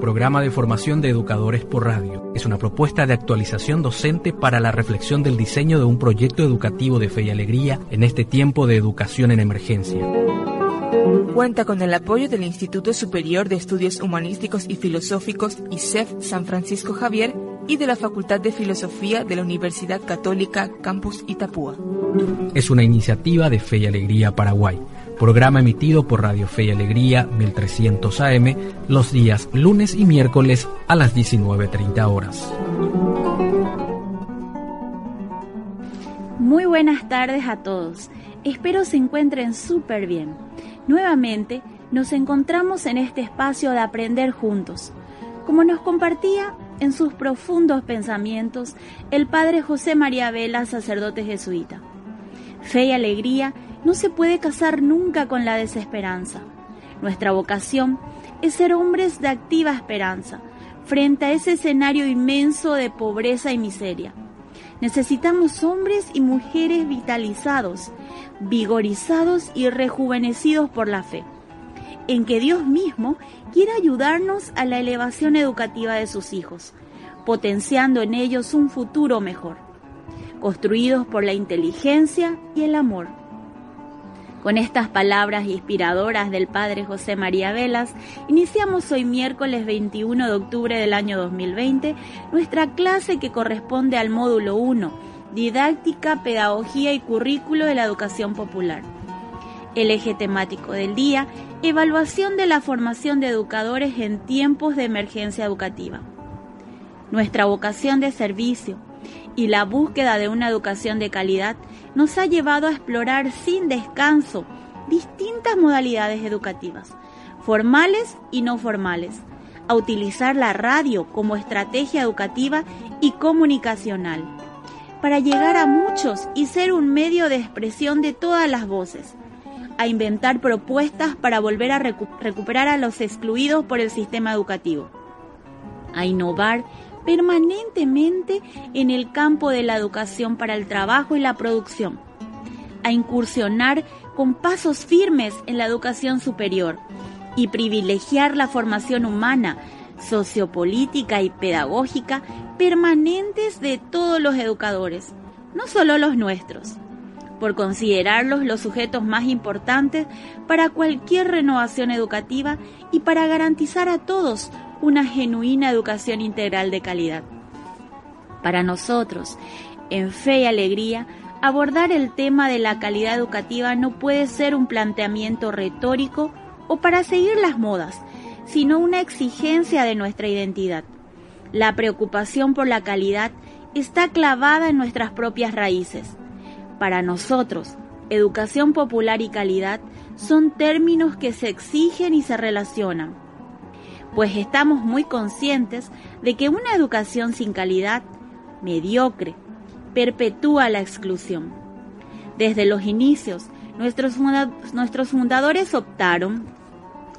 Programa de formación de educadores por radio. Es una propuesta de actualización docente para la reflexión del diseño de un proyecto educativo de fe y alegría en este tiempo de educación en emergencia. Cuenta con el apoyo del Instituto Superior de Estudios Humanísticos y Filosóficos ICEF San Francisco Javier y de la Facultad de Filosofía de la Universidad Católica Campus Itapúa. Es una iniciativa de Fe y Alegría Paraguay programa emitido por Radio Fe y Alegría 1300 AM los días lunes y miércoles a las 19.30 horas. Muy buenas tardes a todos. Espero se encuentren súper bien. Nuevamente nos encontramos en este espacio de aprender juntos. Como nos compartía en sus profundos pensamientos el padre José María Vela, sacerdote jesuita. Fe y alegría no se puede casar nunca con la desesperanza. Nuestra vocación es ser hombres de activa esperanza frente a ese escenario inmenso de pobreza y miseria. Necesitamos hombres y mujeres vitalizados, vigorizados y rejuvenecidos por la fe, en que Dios mismo quiere ayudarnos a la elevación educativa de sus hijos, potenciando en ellos un futuro mejor, construidos por la inteligencia y el amor con estas palabras inspiradoras del Padre José María Velas, iniciamos hoy miércoles 21 de octubre del año 2020 nuestra clase que corresponde al módulo 1, Didáctica, Pedagogía y Currículo de la Educación Popular. El eje temático del día, Evaluación de la formación de educadores en tiempos de emergencia educativa. Nuestra vocación de servicio y la búsqueda de una educación de calidad nos ha llevado a explorar sin descanso distintas modalidades educativas, formales y no formales, a utilizar la radio como estrategia educativa y comunicacional, para llegar a muchos y ser un medio de expresión de todas las voces, a inventar propuestas para volver a recuperar a los excluidos por el sistema educativo, a innovar permanentemente en el campo de la educación para el trabajo y la producción, a incursionar con pasos firmes en la educación superior y privilegiar la formación humana, sociopolítica y pedagógica permanentes de todos los educadores, no solo los nuestros, por considerarlos los sujetos más importantes para cualquier renovación educativa y para garantizar a todos una genuina educación integral de calidad. Para nosotros, en fe y alegría, abordar el tema de la calidad educativa no puede ser un planteamiento retórico o para seguir las modas, sino una exigencia de nuestra identidad. La preocupación por la calidad está clavada en nuestras propias raíces. Para nosotros, educación popular y calidad son términos que se exigen y se relacionan pues estamos muy conscientes de que una educación sin calidad, mediocre, perpetúa la exclusión. Desde los inicios, nuestros, fundadores optaron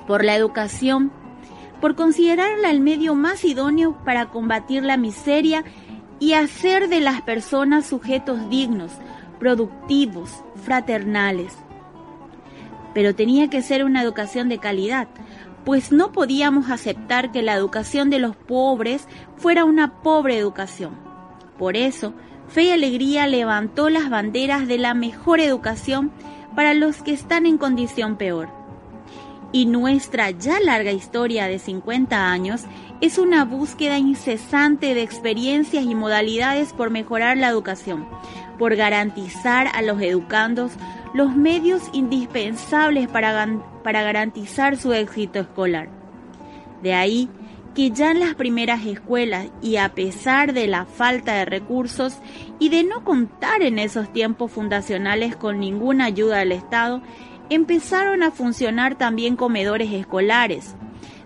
por la educación, por considerarla el medio más idóneo para combatir la miseria y hacer de las personas sujetos dignos, productivos, fraternales. Pero tenía que ser una educación de calidad, pues no podíamos aceptar que la educación de los pobres fuera una pobre educación. Por eso, Fe y Alegría levantó las banderas de la mejor educación para los que están en condición peor. Y nuestra ya larga historia de 50 años es una búsqueda incesante de experiencias y modalidades por mejorar la educación, por garantizar a los educandos los medios indispensables para, para garantizar su éxito escolar. De ahí que ya en las primeras escuelas y a pesar de la falta de recursos y de no contar en esos tiempos fundacionales con ninguna ayuda del Estado, empezaron a funcionar también comedores escolares,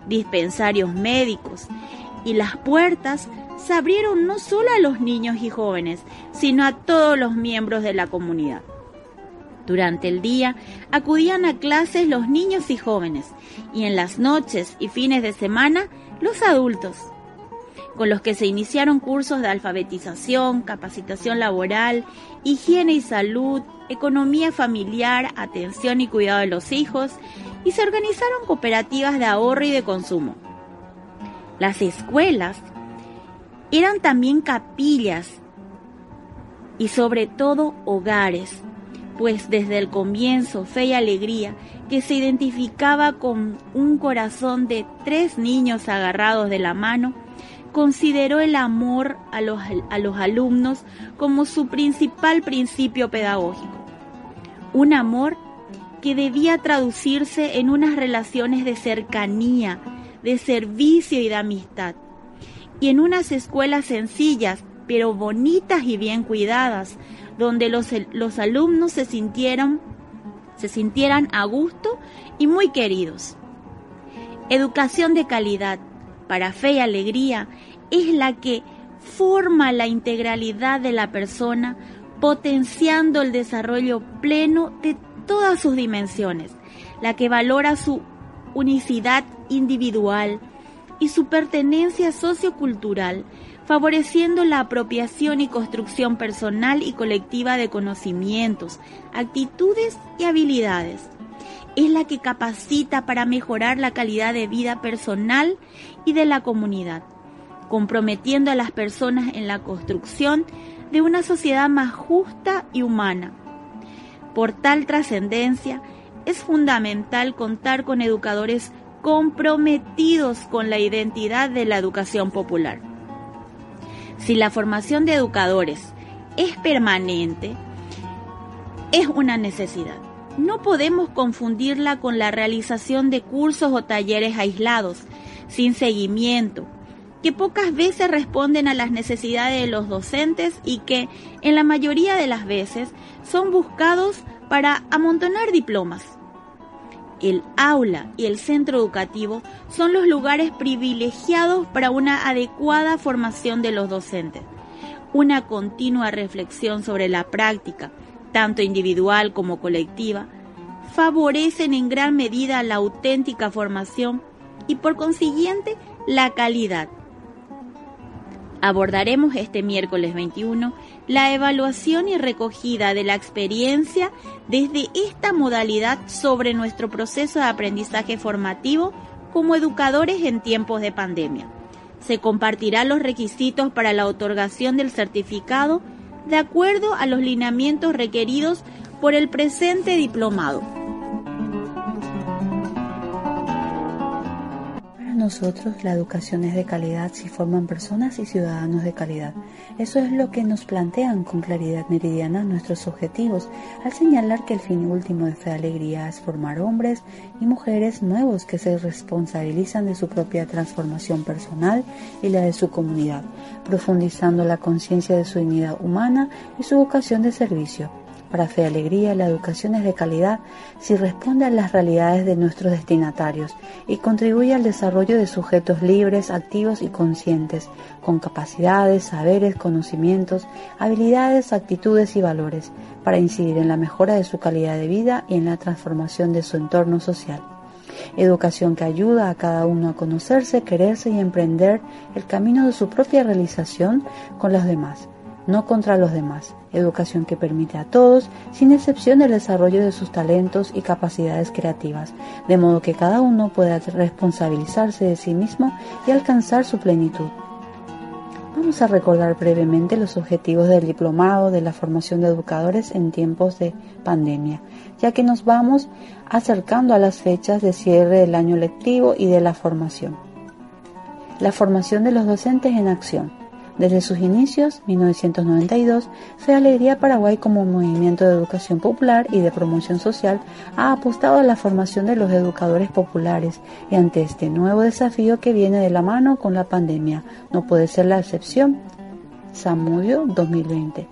dispensarios médicos y las puertas se abrieron no solo a los niños y jóvenes, sino a todos los miembros de la comunidad. Durante el día acudían a clases los niños y jóvenes y en las noches y fines de semana los adultos, con los que se iniciaron cursos de alfabetización, capacitación laboral, higiene y salud, economía familiar, atención y cuidado de los hijos y se organizaron cooperativas de ahorro y de consumo. Las escuelas eran también capillas y sobre todo hogares, pues desde el comienzo Fe y Alegría, que se identificaba con un corazón de tres niños agarrados de la mano, consideró el amor a los, a los alumnos como su principal principio pedagógico. Un amor que debía traducirse en unas relaciones de cercanía, de servicio y de amistad, y en unas escuelas sencillas, pero bonitas y bien cuidadas, donde los, los alumnos se sintieran, se sintieran a gusto y muy queridos. Educación de calidad para fe y alegría es la que forma la integralidad de la persona, potenciando el desarrollo pleno de todas sus dimensiones, la que valora su unicidad individual y su pertenencia sociocultural, favoreciendo la apropiación y construcción personal y colectiva de conocimientos, actitudes y habilidades. Es la que capacita para mejorar la calidad de vida personal y de la comunidad, comprometiendo a las personas en la construcción de una sociedad más justa y humana. Por tal trascendencia, es fundamental contar con educadores comprometidos con la identidad de la educación popular. Si la formación de educadores es permanente, es una necesidad. No podemos confundirla con la realización de cursos o talleres aislados, sin seguimiento, que pocas veces responden a las necesidades de los docentes y que, en la mayoría de las veces, son buscados para amontonar diplomas. El aula y el centro educativo son los lugares privilegiados para una adecuada formación de los docentes. Una continua reflexión sobre la práctica, tanto individual como colectiva, favorecen en gran medida la auténtica formación y por consiguiente la calidad. Abordaremos este miércoles 21 la evaluación y recogida de la experiencia desde esta modalidad sobre nuestro proceso de aprendizaje formativo como educadores en tiempos de pandemia. Se compartirán los requisitos para la otorgación del certificado de acuerdo a los lineamientos requeridos por el presente diplomado. Nosotros la educación es de calidad si forman personas y ciudadanos de calidad. Eso es lo que nos plantean con claridad meridiana nuestros objetivos al señalar que el fin último de Fe Alegría es formar hombres y mujeres nuevos que se responsabilizan de su propia transformación personal y la de su comunidad, profundizando la conciencia de su dignidad humana y su vocación de servicio para Fe Alegría, la educación es de calidad si responde a las realidades de nuestros destinatarios y contribuye al desarrollo de sujetos libres, activos y conscientes, con capacidades, saberes, conocimientos, habilidades, actitudes y valores, para incidir en la mejora de su calidad de vida y en la transformación de su entorno social. Educación que ayuda a cada uno a conocerse, quererse y emprender el camino de su propia realización con los demás no contra los demás. Educación que permite a todos, sin excepción, el desarrollo de sus talentos y capacidades creativas, de modo que cada uno pueda responsabilizarse de sí mismo y alcanzar su plenitud. Vamos a recordar brevemente los objetivos del diplomado de la formación de educadores en tiempos de pandemia, ya que nos vamos acercando a las fechas de cierre del año lectivo y de la formación. La formación de los docentes en acción desde sus inicios, 1992, Fe Alegría Paraguay como movimiento de educación popular y de promoción social ha apostado a la formación de los educadores populares y ante este nuevo desafío que viene de la mano con la pandemia, no puede ser la excepción. Samudio 2020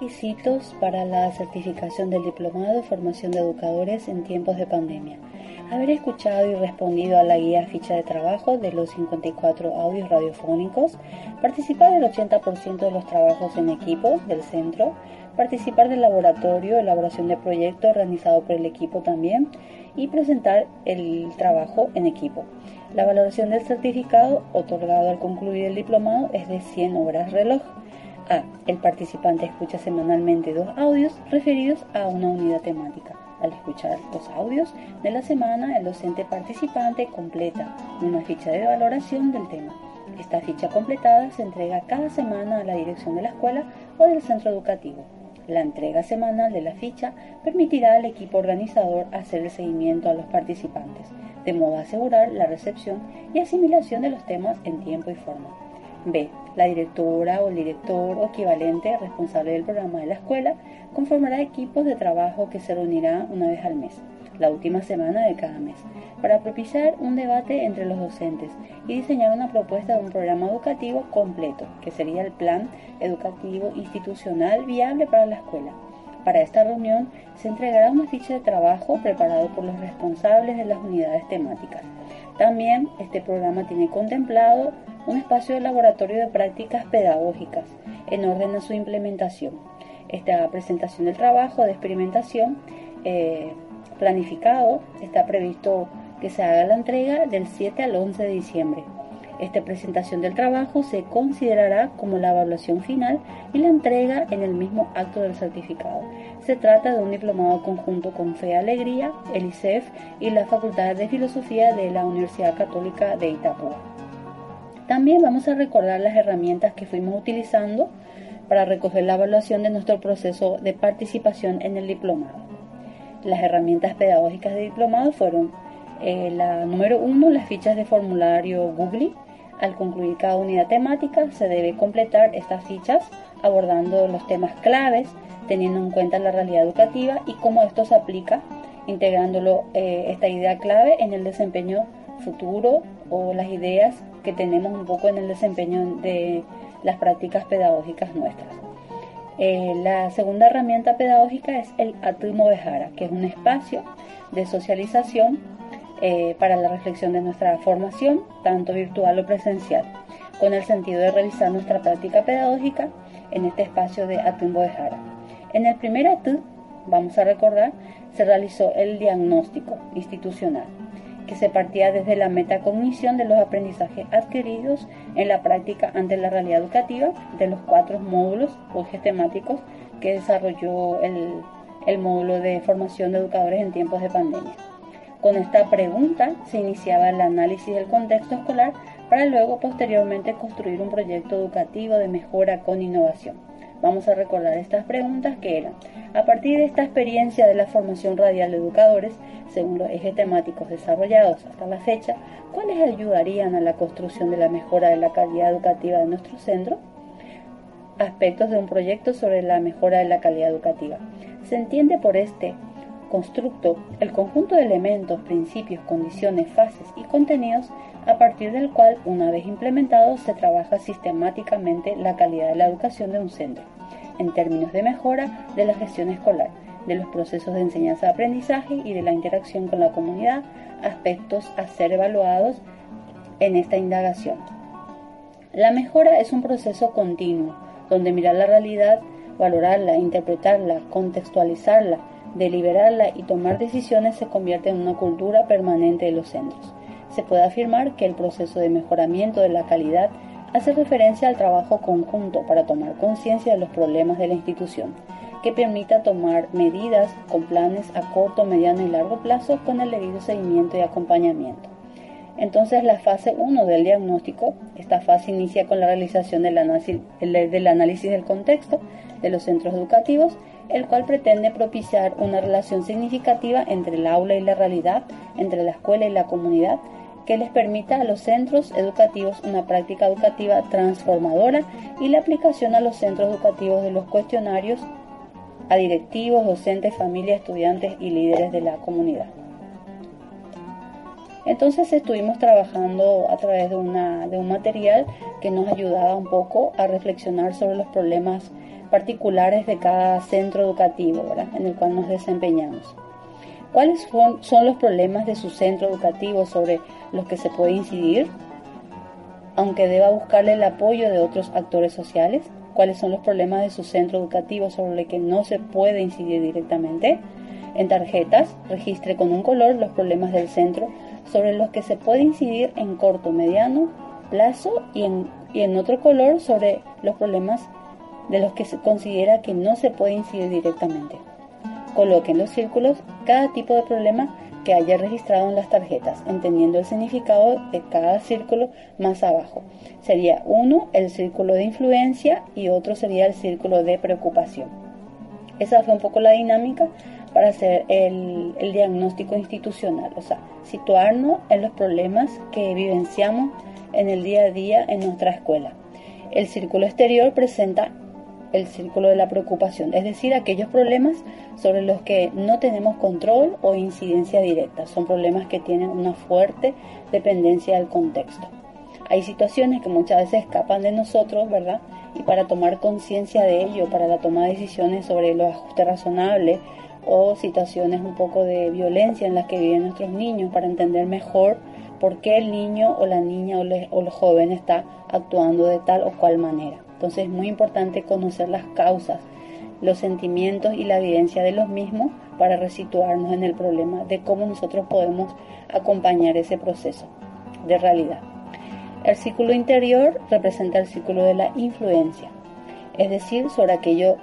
Requisitos para la certificación del Diplomado Formación de Educadores en tiempos de pandemia. Haber escuchado y respondido a la guía ficha de trabajo de los 54 audios radiofónicos, participar del 80% de los trabajos en equipo del centro, participar del laboratorio, elaboración de proyecto organizado por el equipo también y presentar el trabajo en equipo. La valoración del certificado otorgado al concluir el diplomado es de 100 horas reloj. A. El participante escucha semanalmente dos audios referidos a una unidad temática. Al escuchar los audios de la semana, el docente participante completa una ficha de valoración del tema. Esta ficha completada se entrega cada semana a la dirección de la escuela o del centro educativo. La entrega semanal de la ficha permitirá al equipo organizador hacer el seguimiento a los participantes, de modo a asegurar la recepción y asimilación de los temas en tiempo y forma. B. La directora o el director o equivalente responsable del programa de la escuela conformará equipos de trabajo que se reunirá una vez al mes, la última semana de cada mes, para propiciar un debate entre los docentes y diseñar una propuesta de un programa educativo completo, que sería el plan educativo institucional viable para la escuela. Para esta reunión se entregará una ficha de trabajo preparado por los responsables de las unidades temáticas. También este programa tiene contemplado un espacio de laboratorio de prácticas pedagógicas en orden a su implementación. Esta presentación del trabajo de experimentación eh, planificado está previsto que se haga la entrega del 7 al 11 de diciembre. Esta presentación del trabajo se considerará como la evaluación final y la entrega en el mismo acto del certificado. Se trata de un diplomado conjunto con Fe Alegría, el ICEF y la Facultad de Filosofía de la Universidad Católica de Itapúa. También vamos a recordar las herramientas que fuimos utilizando para recoger la evaluación de nuestro proceso de participación en el diplomado. Las herramientas pedagógicas de diplomado fueron eh, la número uno, las fichas de formulario Google. Al concluir cada unidad temática se debe completar estas fichas abordando los temas claves, teniendo en cuenta la realidad educativa y cómo esto se aplica, integrándolo eh, esta idea clave en el desempeño futuro o las ideas que tenemos un poco en el desempeño de las prácticas pedagógicas nuestras. Eh, la segunda herramienta pedagógica es el Atumo Behara, que es un espacio de socialización eh, para la reflexión de nuestra formación, tanto virtual o presencial, con el sentido de revisar nuestra práctica pedagógica en este espacio de Atumo Behara. En el primer ATU, vamos a recordar, se realizó el diagnóstico institucional que se partía desde la metacognición de los aprendizajes adquiridos en la práctica ante la realidad educativa de los cuatro módulos o ejes temáticos que desarrolló el, el módulo de formación de educadores en tiempos de pandemia. Con esta pregunta se iniciaba el análisis del contexto escolar para luego posteriormente construir un proyecto educativo de mejora con innovación. Vamos a recordar estas preguntas que eran, a partir de esta experiencia de la formación radial de educadores, según los ejes temáticos desarrollados hasta la fecha, ¿cuáles ayudarían a la construcción de la mejora de la calidad educativa de nuestro centro? Aspectos de un proyecto sobre la mejora de la calidad educativa. Se entiende por este constructo el conjunto de elementos, principios, condiciones, fases y contenidos a partir del cual, una vez implementado, se trabaja sistemáticamente la calidad de la educación de un centro, en términos de mejora de la gestión escolar, de los procesos de enseñanza-aprendizaje y de la interacción con la comunidad, aspectos a ser evaluados en esta indagación. La mejora es un proceso continuo, donde mirar la realidad, valorarla, interpretarla, contextualizarla, deliberarla y tomar decisiones se convierte en una cultura permanente de los centros se puede afirmar que el proceso de mejoramiento de la calidad hace referencia al trabajo conjunto para tomar conciencia de los problemas de la institución, que permita tomar medidas con planes a corto, mediano y largo plazo con el debido seguimiento y acompañamiento. Entonces la fase 1 del diagnóstico, esta fase inicia con la realización del análisis, del análisis del contexto de los centros educativos, el cual pretende propiciar una relación significativa entre el aula y la realidad, entre la escuela y la comunidad, que les permita a los centros educativos una práctica educativa transformadora y la aplicación a los centros educativos de los cuestionarios a directivos, docentes, familias, estudiantes y líderes de la comunidad. Entonces estuvimos trabajando a través de, una, de un material que nos ayudaba un poco a reflexionar sobre los problemas particulares de cada centro educativo en el cual nos desempeñamos. ¿Cuáles son los problemas de su centro educativo sobre los que se puede incidir? Aunque deba buscarle el apoyo de otros actores sociales, ¿cuáles son los problemas de su centro educativo sobre los que no se puede incidir directamente? En tarjetas, registre con un color los problemas del centro sobre los que se puede incidir en corto, mediano plazo y en, y en otro color sobre los problemas de los que se considera que no se puede incidir directamente. Coloque en los círculos cada tipo de problema que haya registrado en las tarjetas, entendiendo el significado de cada círculo más abajo. Sería uno el círculo de influencia y otro sería el círculo de preocupación. Esa fue un poco la dinámica para hacer el, el diagnóstico institucional, o sea, situarnos en los problemas que vivenciamos en el día a día en nuestra escuela. El círculo exterior presenta el círculo de la preocupación, es decir, aquellos problemas sobre los que no tenemos control o incidencia directa. Son problemas que tienen una fuerte dependencia del contexto. Hay situaciones que muchas veces escapan de nosotros, ¿verdad? Y para tomar conciencia de ello, para la toma de decisiones sobre los ajustes razonables o situaciones un poco de violencia en las que viven nuestros niños, para entender mejor por qué el niño o la niña o, o el joven está actuando de tal o cual manera. Entonces es muy importante conocer las causas, los sentimientos y la evidencia de los mismos para resituarnos en el problema de cómo nosotros podemos acompañar ese proceso de realidad. El círculo interior representa el círculo de la influencia, es decir, sobre aquello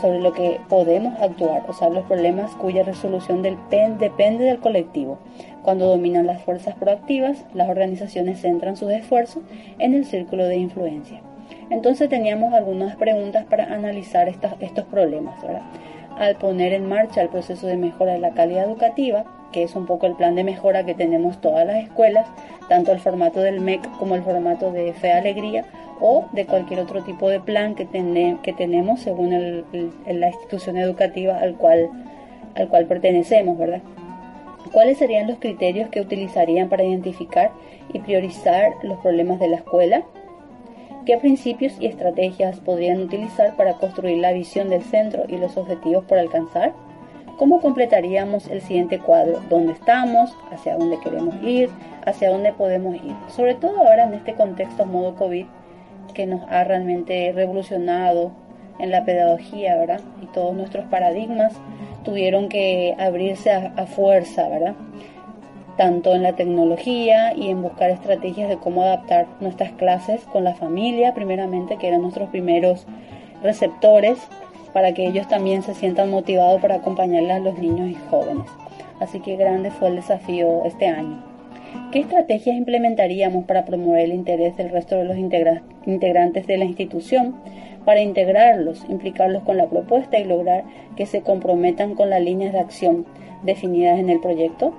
sobre lo que podemos actuar, o sea, los problemas cuya resolución depende del colectivo. Cuando dominan las fuerzas proactivas, las organizaciones centran sus esfuerzos en el círculo de influencia. Entonces teníamos algunas preguntas para analizar estos problemas. Al poner en marcha el proceso de mejora de la calidad educativa, que es un poco el plan de mejora que tenemos todas las escuelas, tanto el formato del MEC como el formato de Fe Alegría o de cualquier otro tipo de plan que, que tenemos según la institución educativa al cual, al cual pertenecemos, ¿verdad? ¿Cuáles serían los criterios que utilizarían para identificar y priorizar los problemas de la escuela? ¿Qué principios y estrategias podrían utilizar para construir la visión del centro y los objetivos por alcanzar? ¿Cómo completaríamos el siguiente cuadro? ¿Dónde estamos? ¿Hacia dónde queremos ir? ¿Hacia dónde podemos ir? Sobre todo ahora en este contexto modo COVID que nos ha realmente revolucionado en la pedagogía, ¿verdad? Y todos nuestros paradigmas tuvieron que abrirse a, a fuerza, ¿verdad? Tanto en la tecnología y en buscar estrategias de cómo adaptar nuestras clases con la familia, primeramente, que eran nuestros primeros receptores, para que ellos también se sientan motivados para acompañarles a los niños y jóvenes. Así que grande fue el desafío este año. ¿Qué estrategias implementaríamos para promover el interés del resto de los integrantes de la institución, para integrarlos, implicarlos con la propuesta y lograr que se comprometan con las líneas de acción definidas en el proyecto?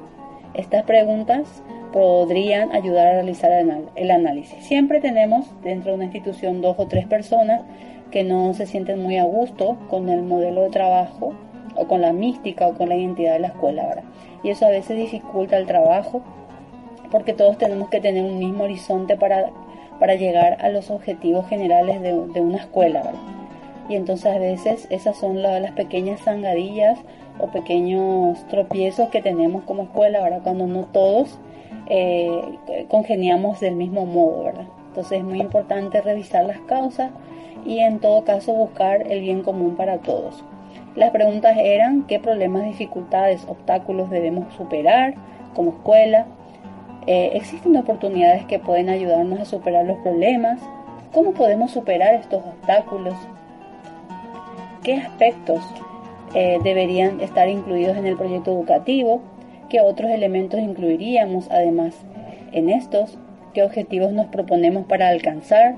Estas preguntas podrían ayudar a realizar el análisis. Siempre tenemos dentro de una institución dos o tres personas que no se sienten muy a gusto con el modelo de trabajo o con la mística o con la identidad de la escuela, ¿verdad? Y eso a veces dificulta el trabajo porque todos tenemos que tener un mismo horizonte para, para llegar a los objetivos generales de, una escuela, ¿verdad? Y entonces a veces esas son las pequeñas zangadillas o pequeños tropiezos que tenemos como escuela, ¿verdad? Cuando no todos eh, congeniamos del mismo modo, ¿verdad? Entonces es muy importante revisar las causas y en todo caso buscar el bien común para todos. Las preguntas eran qué problemas, dificultades, obstáculos debemos superar como escuela. Eh, ¿Existen oportunidades que pueden ayudarnos a superar los problemas? ¿Cómo podemos superar estos obstáculos? ¿Qué aspectos eh, deberían estar incluidos en el proyecto educativo, qué otros elementos incluiríamos además en estos, qué objetivos nos proponemos para alcanzar,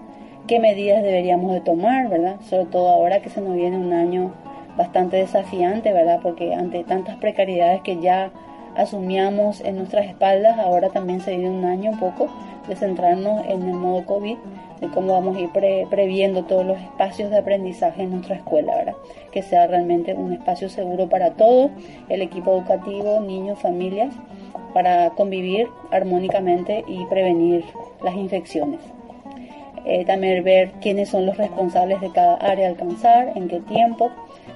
qué medidas deberíamos de tomar, ¿verdad? Sobre todo ahora que se nos viene un año bastante desafiante, ¿verdad? Porque ante tantas precariedades que ya asumíamos en nuestras espaldas, ahora también se viene un año un poco de centrarnos en el modo COVID de cómo vamos a ir previendo todos los espacios de aprendizaje en nuestra escuela, ¿verdad? Que sea realmente un espacio seguro para todo el equipo educativo, niños, familias, para convivir armónicamente y prevenir las infecciones. Eh, también ver quiénes son los responsables de cada área a alcanzar, en qué tiempo,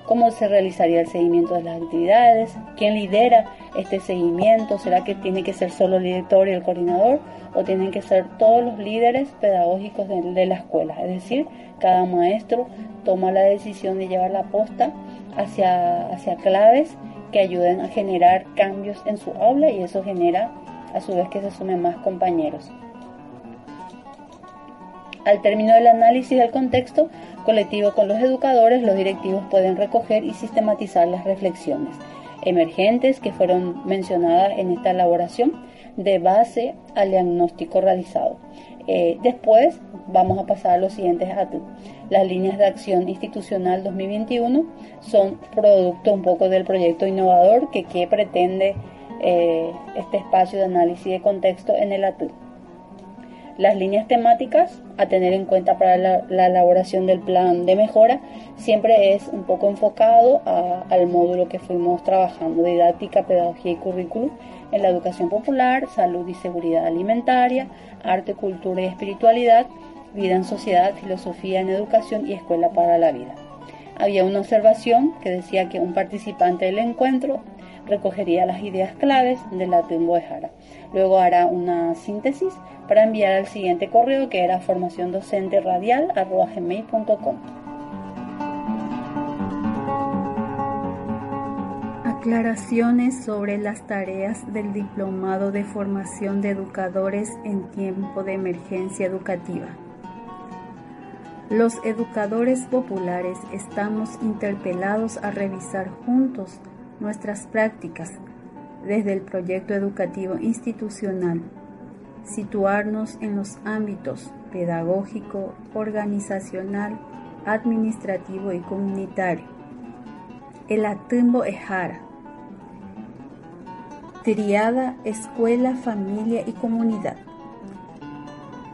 cómo se realizaría el seguimiento de las actividades, quién lidera este seguimiento, será que tiene que ser solo el director y el coordinador o tienen que ser todos los líderes pedagógicos de, la escuela, es decir, cada maestro toma la decisión de llevar la posta hacia, hacia claves que ayuden a generar cambios en su aula y eso genera a su vez que se sumen más compañeros. Al término del análisis del contexto colectivo con los educadores, los directivos pueden recoger y sistematizar las reflexiones emergentes que fueron mencionadas en esta elaboración de base al diagnóstico realizado. Eh, después vamos a pasar a los siguientes datos. Las líneas de acción institucional 2021 son producto un poco del proyecto innovador que, que pretende eh, este espacio de análisis de contexto en el ATU. Las líneas temáticas a tener en cuenta para la, elaboración del plan de mejora siempre es un poco enfocado al módulo que fuimos trabajando, didáctica, pedagogía y currículum en la educación popular, salud y seguridad alimentaria, arte, cultura y espiritualidad, vida en sociedad, filosofía en educación y escuela para la vida. Había una observación que decía que un participante del encuentro recogería las ideas claves de la Jara. Luego hará una síntesis para enviar al siguiente correo que era formación docente radial Aclaraciones sobre las tareas del Diplomado de Formación de Educadores en tiempo de emergencia educativa. Los educadores populares estamos interpelados a revisar juntos nuestras prácticas desde el proyecto educativo institucional, situarnos en los ámbitos pedagógico, organizacional, administrativo y comunitario. El Atumbo Ejara. Triada Escuela, Familia y Comunidad.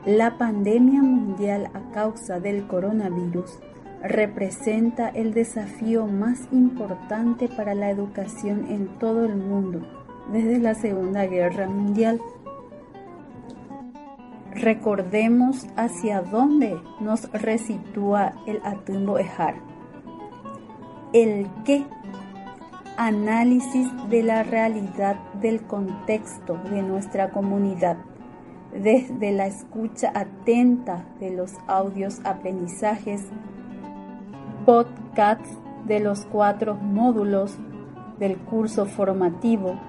La pandemia mundial a causa del coronavirus representa el desafío más importante para la educación en todo el mundo desde la Segunda Guerra Mundial. Recordemos hacia dónde nos resitúa el Atumbo Ejar. El qué análisis de la realidad del contexto de nuestra comunidad, desde la escucha atenta de los audios aprendizajes podcasts de los cuatro módulos del curso formativo,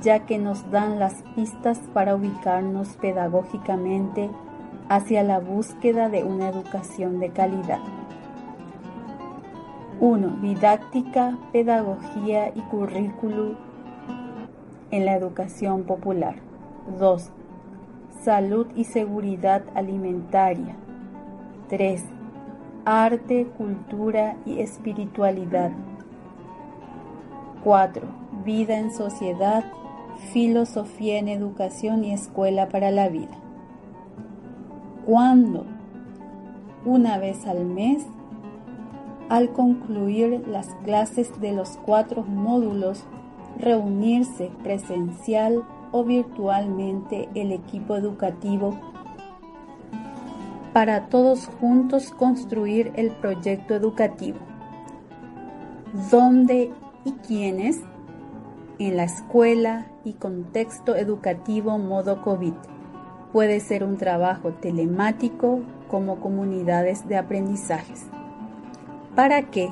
ya que nos dan las pistas para ubicarnos pedagógicamente hacia la búsqueda de una educación de calidad. 1. Didáctica, pedagogía y currículum en la educación popular. 2. Salud y seguridad alimentaria. 3 arte, cultura y espiritualidad. 4. Vida en sociedad, filosofía en educación y escuela para la vida. ¿Cuándo? Una vez al mes, al concluir las clases de los cuatro módulos, reunirse presencial o virtualmente el equipo educativo para todos juntos construir el proyecto educativo. ¿Dónde y quiénes? En la escuela y contexto educativo modo COVID. Puede ser un trabajo telemático como comunidades de aprendizajes. ¿Para qué?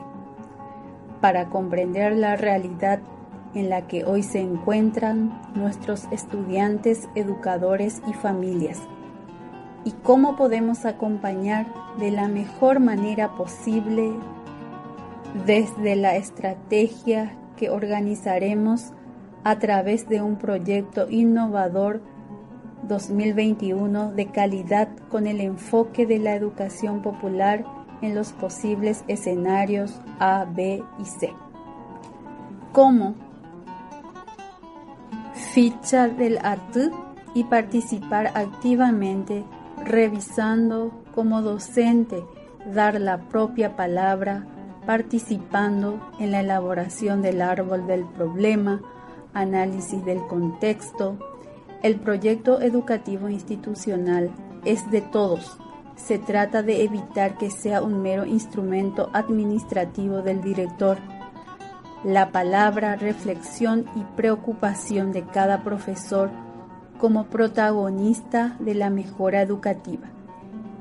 Para comprender la realidad en la que hoy se encuentran nuestros estudiantes, educadores y familias y cómo podemos acompañar de la mejor manera posible desde la estrategia que organizaremos a través de un proyecto innovador 2021 de calidad con el enfoque de la educación popular en los posibles escenarios A, B y C. ¿Cómo? Ficha del AT y participar activamente revisando como docente, dar la propia palabra, participando en la elaboración del árbol del problema, análisis del contexto. El proyecto educativo institucional es de todos, se trata de evitar que sea un mero instrumento administrativo del director. La palabra, reflexión y preocupación de cada profesor como protagonista de la mejora educativa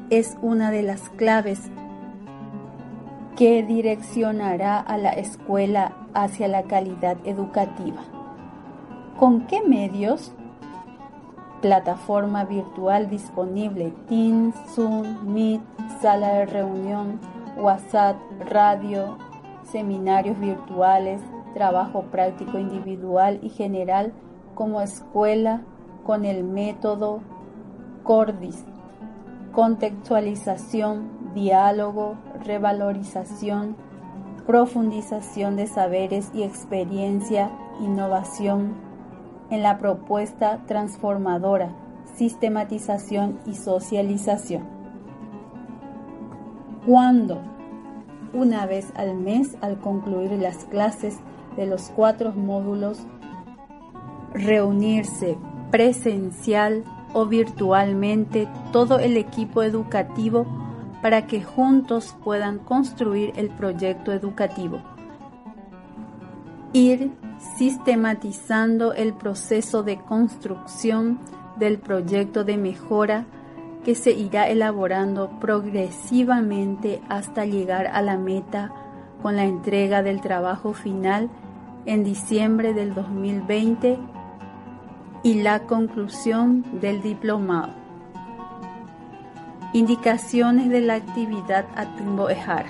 es una de las claves que direccionará a la escuela hacia la calidad educativa. ¿Con qué medios? Plataforma virtual disponible, Teams, Zoom, Meet, sala de reunión, WhatsApp, radio, seminarios virtuales, trabajo práctico individual y general como escuela con el método CORDIS, contextualización, diálogo, revalorización, profundización de saberes y experiencia, innovación en la propuesta transformadora, sistematización y socialización. ¿Cuándo? Una vez al mes al concluir las clases de los cuatro módulos, reunirse presencial o virtualmente todo el equipo educativo para que juntos puedan construir el proyecto educativo. Ir sistematizando el proceso de construcción del proyecto de mejora que se irá elaborando progresivamente hasta llegar a la meta con la entrega del trabajo final en diciembre del 2020 y la conclusión del diplomado. Indicaciones de la actividad Ejara.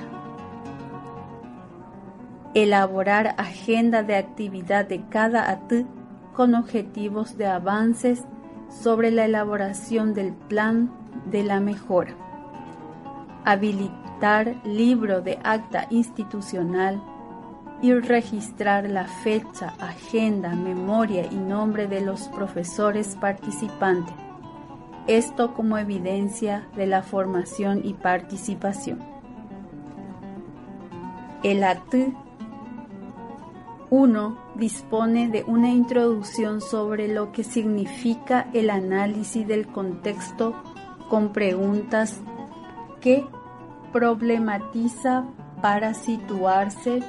Elaborar agenda de actividad de cada AT con objetivos de avances sobre la elaboración del plan de la mejora. Habilitar libro de acta institucional y registrar la fecha, agenda, memoria y nombre de los profesores participantes. Esto como evidencia de la formación y participación. El AT 1 dispone de una introducción sobre lo que significa el análisis del contexto con preguntas que problematiza para situarse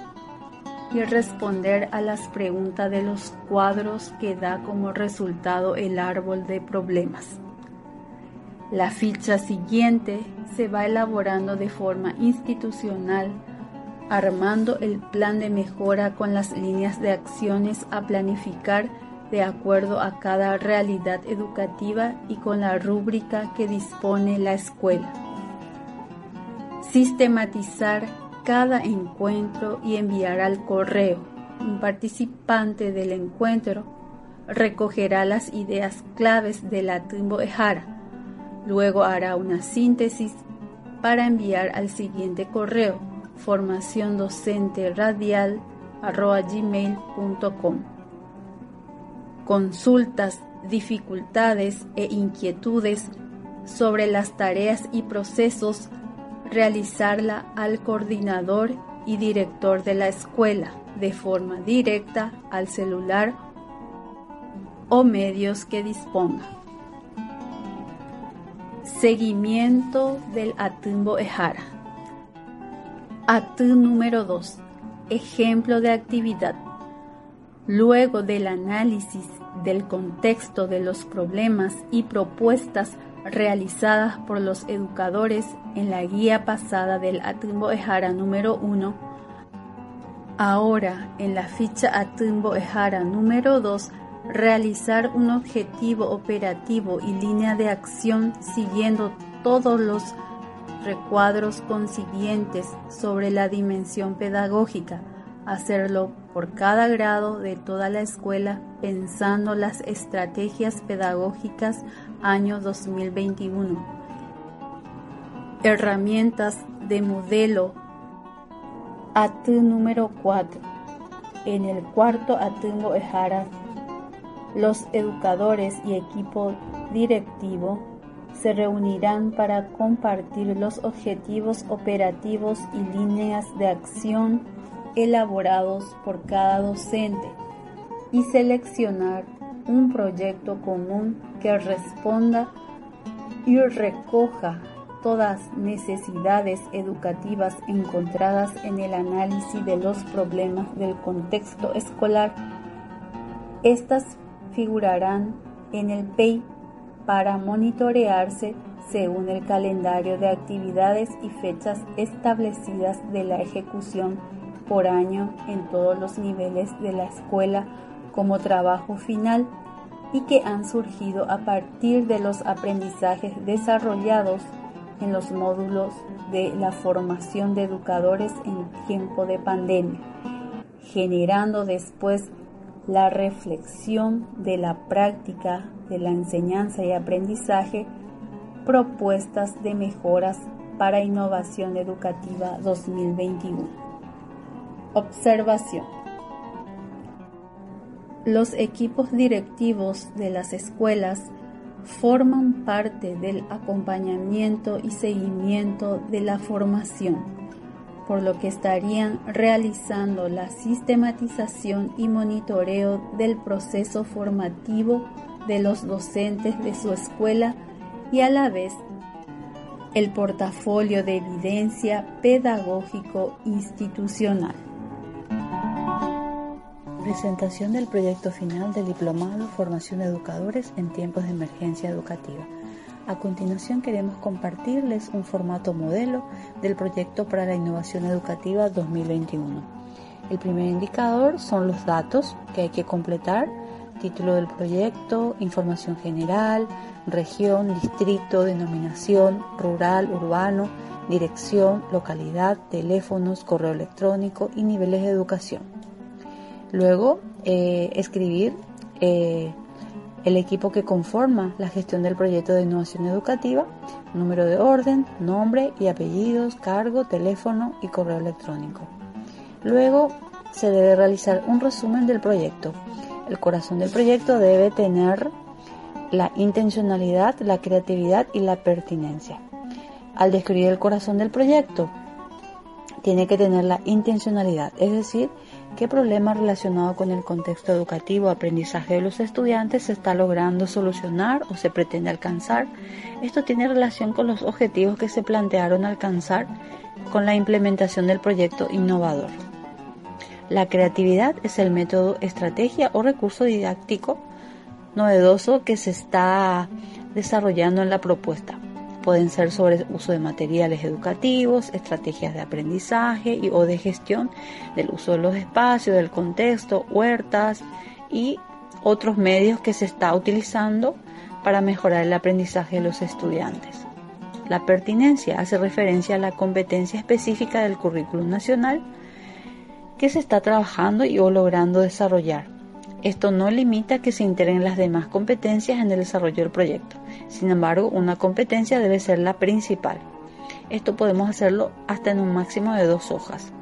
y responder a las preguntas de los cuadros que da como resultado el árbol de problemas. La ficha siguiente se va elaborando de forma institucional, armando el plan de mejora con las líneas de acciones a planificar de acuerdo a cada realidad educativa y con la rúbrica que dispone la escuela. Sistematizar cada encuentro y enviar al correo. Un participante del encuentro recogerá las ideas claves de la Timbo Ejara. Luego hará una síntesis para enviar al siguiente correo formación docente radial gmail.com. Consultas, dificultades e inquietudes sobre las tareas y procesos realizarla al coordinador y director de la escuela de forma directa al celular o medios que disponga. Seguimiento del Atumbo Ejara. Atú número 2. Ejemplo de actividad. Luego del análisis del contexto de los problemas y propuestas realizadas por los educadores en la guía pasada del Atumbo Ejara número 1, ahora en la ficha Atumbo Ejara número 2, realizar un objetivo operativo y línea de acción siguiendo todos los recuadros consiguientes sobre la dimensión pedagógica, hacerlo por cada grado de toda la escuela pensando las estrategias pedagógicas año 2021. Herramientas de modelo AT número 4. En el cuarto Atungo Ejara, los educadores y equipo directivo se reunirán para compartir los objetivos operativos y líneas de acción elaborados por cada docente y seleccionar un proyecto común que responda y recoja todas necesidades educativas encontradas en el análisis de los problemas del contexto escolar. Estas figurarán en el PEI para monitorearse según el calendario de actividades y fechas establecidas de la ejecución por año en todos los niveles de la escuela como trabajo final y que han surgido a partir de los aprendizajes desarrollados en los módulos de la formación de educadores en tiempo de pandemia, generando después la reflexión de la práctica de la enseñanza y aprendizaje, propuestas de mejoras para innovación educativa 2021. Observación. Los equipos directivos de las escuelas forman parte del acompañamiento y seguimiento de la formación, por lo que estarían realizando la sistematización y monitoreo del proceso formativo de los docentes de su escuela y a la vez el portafolio de evidencia pedagógico institucional. Presentación del proyecto final del Diplomado Formación de Educadores en tiempos de emergencia educativa. A continuación queremos compartirles un formato modelo del proyecto para la innovación educativa 2021. El primer indicador son los datos que hay que completar título del proyecto, información general, región, distrito, denominación, rural, urbano, dirección, localidad, teléfonos, correo electrónico y niveles de educación. Luego, eh, escribir eh, el equipo que conforma la gestión del proyecto de innovación educativa, número de orden, nombre y apellidos, cargo, teléfono y correo electrónico. Luego, se debe realizar un resumen del proyecto el corazón del proyecto debe tener la intencionalidad, la creatividad y la pertinencia. Al describir el corazón del proyecto, tiene que tener la intencionalidad, es decir, qué problema relacionado con el contexto educativo o aprendizaje de los estudiantes se está logrando solucionar o se pretende alcanzar. Esto tiene relación con los objetivos que se plantearon alcanzar con la implementación del proyecto innovador. La creatividad es el método, estrategia o recurso didáctico novedoso que se está desarrollando en la propuesta. Pueden ser sobre uso de materiales educativos, estrategias de aprendizaje y, o de gestión del uso de los espacios, del contexto, huertas y otros medios que se está utilizando para mejorar el aprendizaje de los estudiantes. La pertinencia hace referencia a la competencia específica del currículum nacional que se está trabajando y o logrando desarrollar. Esto no limita que se integren las demás competencias en el desarrollo del proyecto. Sin embargo, una competencia debe ser la principal. Esto podemos hacerlo hasta en un máximo de dos hojas.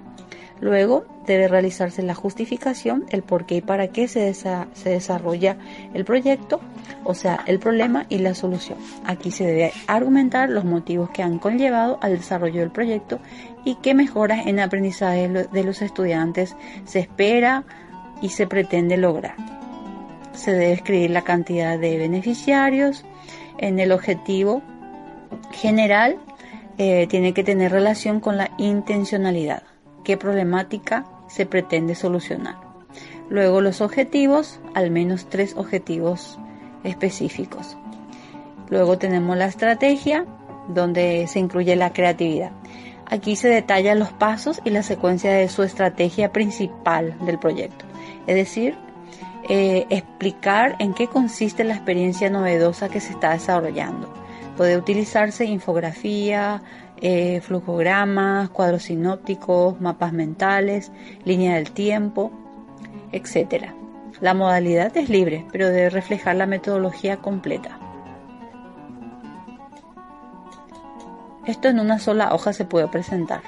Luego debe realizarse la justificación, el por qué y para qué se, se, desarrolla el proyecto, o sea, el problema y la solución. Aquí se debe argumentar los motivos que han conllevado al desarrollo del proyecto y qué mejoras en aprendizaje de los estudiantes se espera y se pretende lograr. Se debe escribir la cantidad de beneficiarios en el objetivo general. Eh, tiene que tener relación con la intencionalidad qué problemática se pretende solucionar. Luego los objetivos, al menos tres objetivos específicos. Luego tenemos la estrategia, donde se incluye la creatividad. Aquí se detallan los pasos y la secuencia de su estrategia principal del proyecto. Es decir, eh, explicar en qué consiste la experiencia novedosa que se está desarrollando. Puede utilizarse infografía, eh, flujogramas, cuadros sinópticos, mapas mentales, línea del tiempo, etc. La modalidad es libre, pero debe reflejar la metodología completa. Esto en una sola hoja se puede presentar.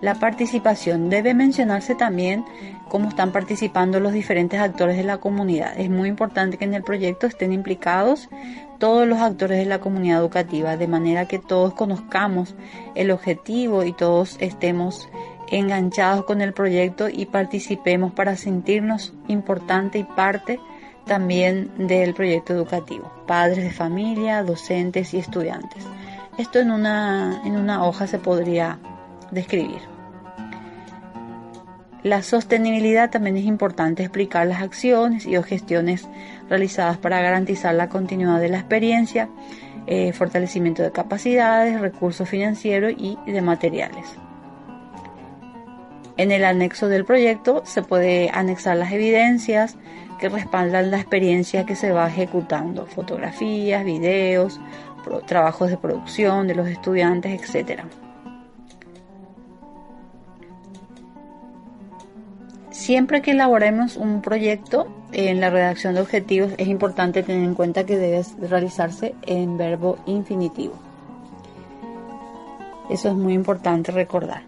La participación debe mencionarse también cómo están participando los diferentes actores de la comunidad. Es muy importante que en el proyecto estén implicados todos los actores de la comunidad educativa, de manera que todos conozcamos el objetivo y todos estemos enganchados con el proyecto y participemos para sentirnos importante y parte también del proyecto educativo, padres de familia, docentes y estudiantes. Esto en una, en una hoja se podría describir. La sostenibilidad también es importante explicar las acciones y o gestiones realizadas para garantizar la continuidad de la experiencia, eh, fortalecimiento de capacidades, recursos financieros y de materiales. En el anexo del proyecto se puede anexar las evidencias que respaldan la experiencia que se va ejecutando, fotografías, videos, trabajos de producción de los estudiantes, etc. Siempre que elaboremos un proyecto en la redacción de objetivos es importante tener en cuenta que debe realizarse en verbo infinitivo. Eso es muy importante recordar.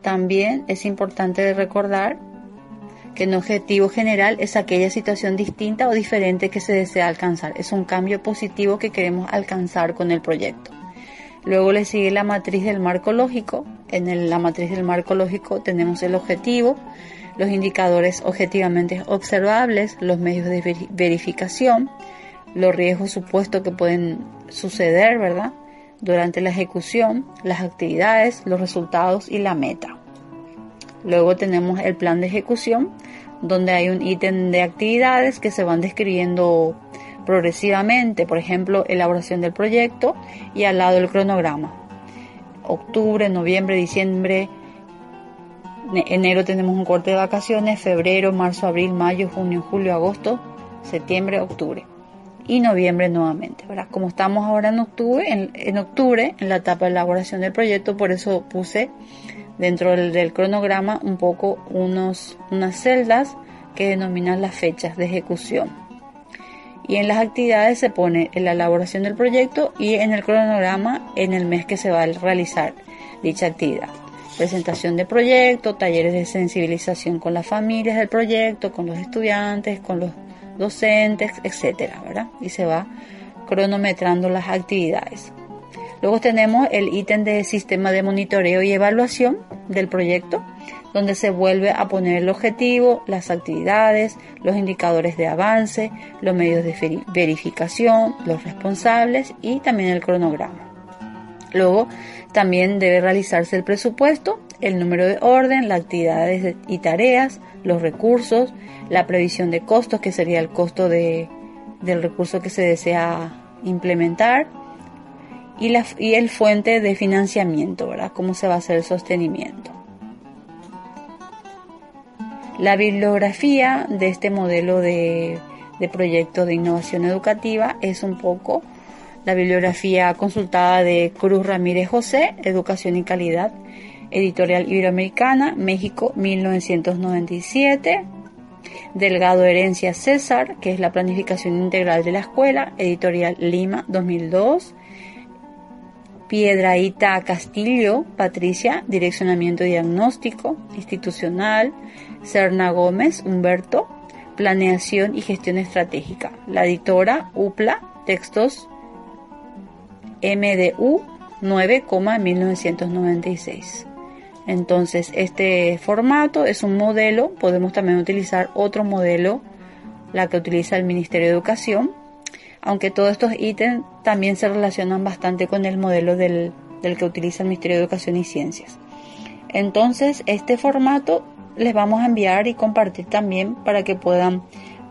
También es importante recordar que un objetivo general es aquella situación distinta o diferente que se desea alcanzar. Es un cambio positivo que queremos alcanzar con el proyecto. Luego le sigue la matriz del marco lógico. En la matriz del marco lógico tenemos el objetivo, los indicadores objetivamente observables, los medios de verificación, los riesgos supuestos que pueden suceder, ¿verdad? Durante la ejecución, las actividades, los resultados y la meta. Luego tenemos el plan de ejecución, donde hay un ítem de actividades que se van describiendo progresivamente, por ejemplo, elaboración del proyecto y al lado el cronograma. Octubre, noviembre, diciembre, enero tenemos un corte de vacaciones, febrero, marzo, abril, mayo, junio, julio, agosto, septiembre, octubre y noviembre nuevamente. Como estamos ahora en octubre, en, en, octubre, en la etapa de elaboración del proyecto, por eso puse dentro del, cronograma un poco unos, unas celdas que denominan las fechas de ejecución. Y en las actividades se pone en la elaboración del proyecto y en el cronograma en el mes que se va a realizar dicha actividad. Presentación de proyecto, talleres de sensibilización con las familias del proyecto, con los estudiantes, con los docentes, etcétera, ¿verdad? Y se va cronometrando las actividades. Luego tenemos el ítem de sistema de monitoreo y evaluación del proyecto, donde se vuelve a poner el objetivo, las actividades, los indicadores de avance, los medios de verificación, los responsables y también el cronograma. Luego también debe realizarse el presupuesto, el número de orden, las actividades y tareas, los recursos, la previsión de costos, que sería el costo de, del recurso que se desea implementar, y, la, y el fuente de financiamiento, ¿verdad? Cómo se va a hacer el sostenimiento. La bibliografía de este modelo de, de proyecto de innovación educativa es un poco la bibliografía consultada de Cruz Ramírez José, Educación y Calidad, Editorial Iberoamericana, México 1997. Delgado Herencia César, que es la planificación integral de la escuela, Editorial Lima 2002. Piedraíta Castillo, Patricia, Direccionamiento Diagnóstico Institucional, Serna Gómez, Humberto, Planeación y Gestión Estratégica. La editora UPLA, Textos MDU 9,1996. Entonces, este formato es un modelo, podemos también utilizar otro modelo, la que utiliza el Ministerio de Educación, aunque todos estos ítems también se relacionan bastante con el modelo del, que utiliza el Ministerio de Educación y Ciencias. Entonces, este formato les vamos a enviar y compartir también para que puedan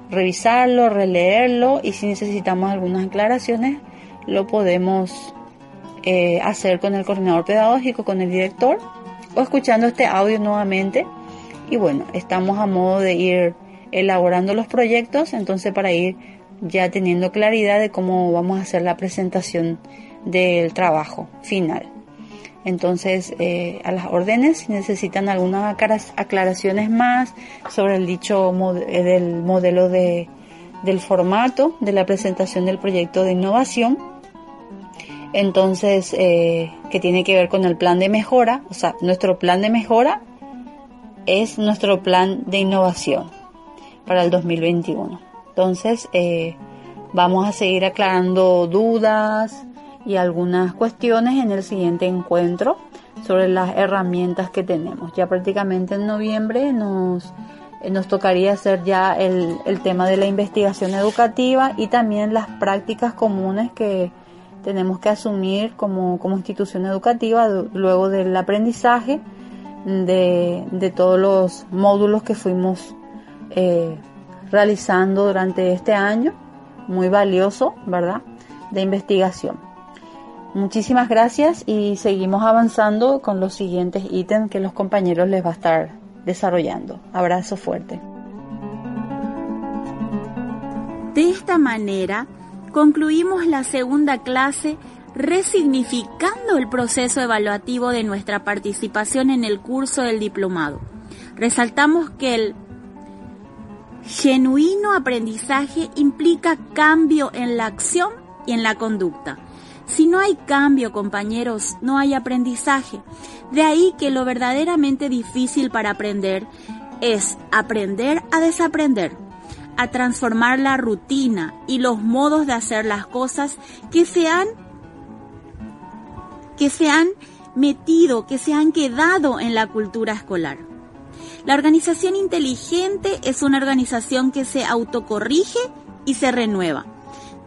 revisarlo, releerlo y si necesitamos algunas aclaraciones, lo podemos eh, hacer con el coordinador pedagógico, con el director o escuchando este audio nuevamente. Y bueno, estamos a modo de ir elaborando los proyectos, entonces para ir ya teniendo claridad de cómo vamos a hacer la presentación del trabajo final. Entonces, eh, a las órdenes, si necesitan algunas aclaraciones más sobre el dicho eh, del modelo de, del formato de la presentación del proyecto de innovación, entonces, eh, que tiene que ver con el plan de mejora, o sea, nuestro plan de mejora es nuestro plan de innovación para el 2021. Entonces, eh, vamos a seguir aclarando dudas y algunas cuestiones en el siguiente encuentro sobre las herramientas que tenemos. Ya prácticamente en noviembre nos, eh, nos tocaría hacer ya el, el tema de la investigación educativa y también las prácticas comunes que, tenemos que asumir como, institución educativa luego del aprendizaje de, todos los módulos que fuimos eh, realizando durante este año, muy valioso, ¿verdad?, de investigación. Muchísimas gracias y seguimos avanzando con los siguientes ítems que los compañeros les va a estar desarrollando. Abrazo fuerte. De esta manera, concluimos la segunda clase resignificando el proceso evaluativo de nuestra participación en el curso del diplomado. Resaltamos que el genuino aprendizaje implica cambio en la acción y en la conducta. Si no hay cambio, compañeros, no hay aprendizaje. De ahí que lo verdaderamente difícil para aprender es aprender a desaprender a transformar la rutina y los modos de hacer las cosas que se han que se han metido, que se han quedado en la cultura escolar. La organización inteligente es una organización que se autocorrige y se renueva.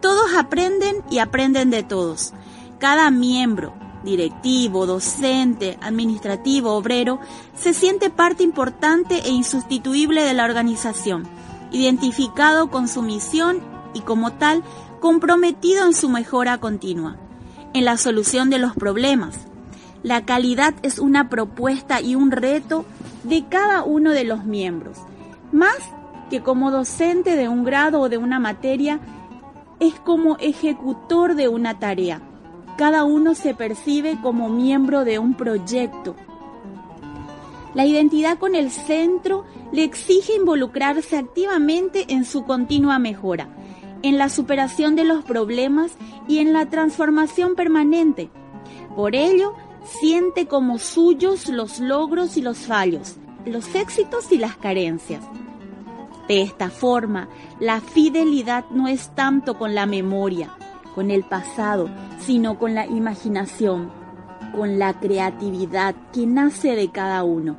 Todos aprenden y aprenden de todos. Cada miembro, directivo, docente, administrativo, obrero, se siente parte importante e insustituible de la organización identificado con su misión y como tal comprometido en su mejora continua, en la solución de los problemas. La calidad es una propuesta y un reto de cada uno de los miembros, más que como docente de un grado o de una materia, es como ejecutor de una tarea. Cada uno se percibe como miembro de un proyecto, la identidad con el centro le exige involucrarse activamente en su continua mejora, en la superación de los problemas y en la transformación permanente. Por ello, siente como suyos los logros y los fallos, los éxitos y las carencias. De esta forma, la fidelidad no es tanto con la memoria, con el pasado, sino con la imaginación, con la creatividad que nace de cada uno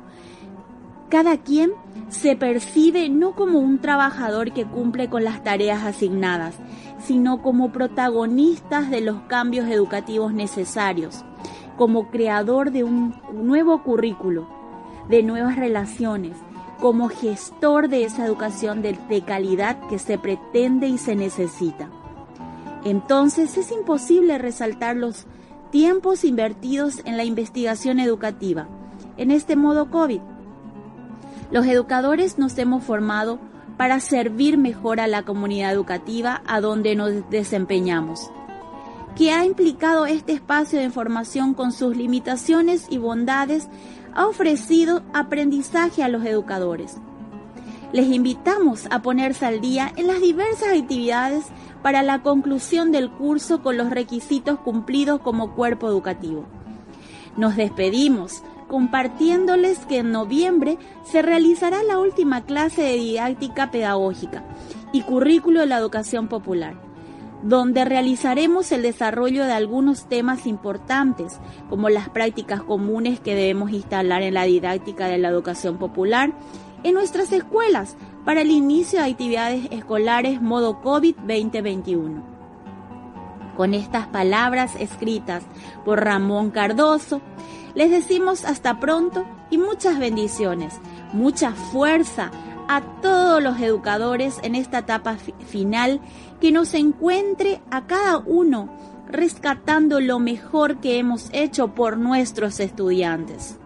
cada quien se percibe no como un trabajador que cumple con las tareas asignadas, sino como protagonistas de los cambios educativos necesarios, como creador de un nuevo currículo, de nuevas relaciones, como gestor de esa educación de, calidad que se pretende y se necesita. Entonces es imposible resaltar los tiempos invertidos en la investigación educativa, en este modo COVID, los educadores nos hemos formado para servir mejor a la comunidad educativa a donde nos desempeñamos. ¿Qué ha implicado este espacio de formación con sus limitaciones y bondades? Ha ofrecido aprendizaje a los educadores. Les invitamos a ponerse al día en las diversas actividades para la conclusión del curso con los requisitos cumplidos como cuerpo educativo. Nos despedimos compartiéndoles que en noviembre se realizará la última clase de didáctica pedagógica y currículo de la educación popular, donde realizaremos el desarrollo de algunos temas importantes, como las prácticas comunes que debemos instalar en la didáctica de la educación popular en nuestras escuelas para el inicio de actividades escolares modo COVID-2021. Con estas palabras escritas por Ramón Cardoso, les decimos hasta pronto y muchas bendiciones, mucha fuerza a todos los educadores en esta etapa final, que nos encuentre a cada uno rescatando lo mejor que hemos hecho por nuestros estudiantes.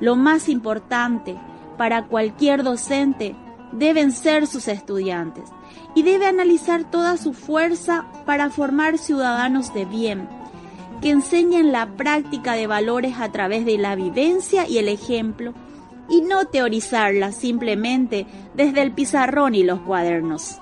Lo más importante para cualquier docente deben ser sus estudiantes y debe analizar toda su fuerza para formar ciudadanos de bien que enseñen la práctica de valores a través de la vivencia y el ejemplo, y no teorizarla simplemente desde el pizarrón y los cuadernos.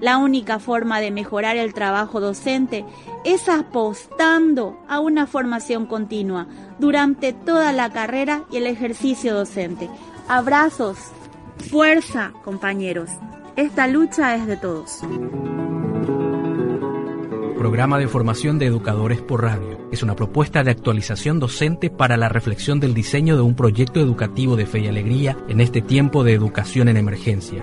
La única forma de mejorar el trabajo docente es apostando a una formación continua durante toda la carrera y el ejercicio docente. Abrazos, fuerza, compañeros. Esta lucha es de todos programa de formación de educadores por radio. Es una propuesta de actualización docente para la reflexión del diseño de un proyecto educativo de fe y alegría en este tiempo de educación en emergencia.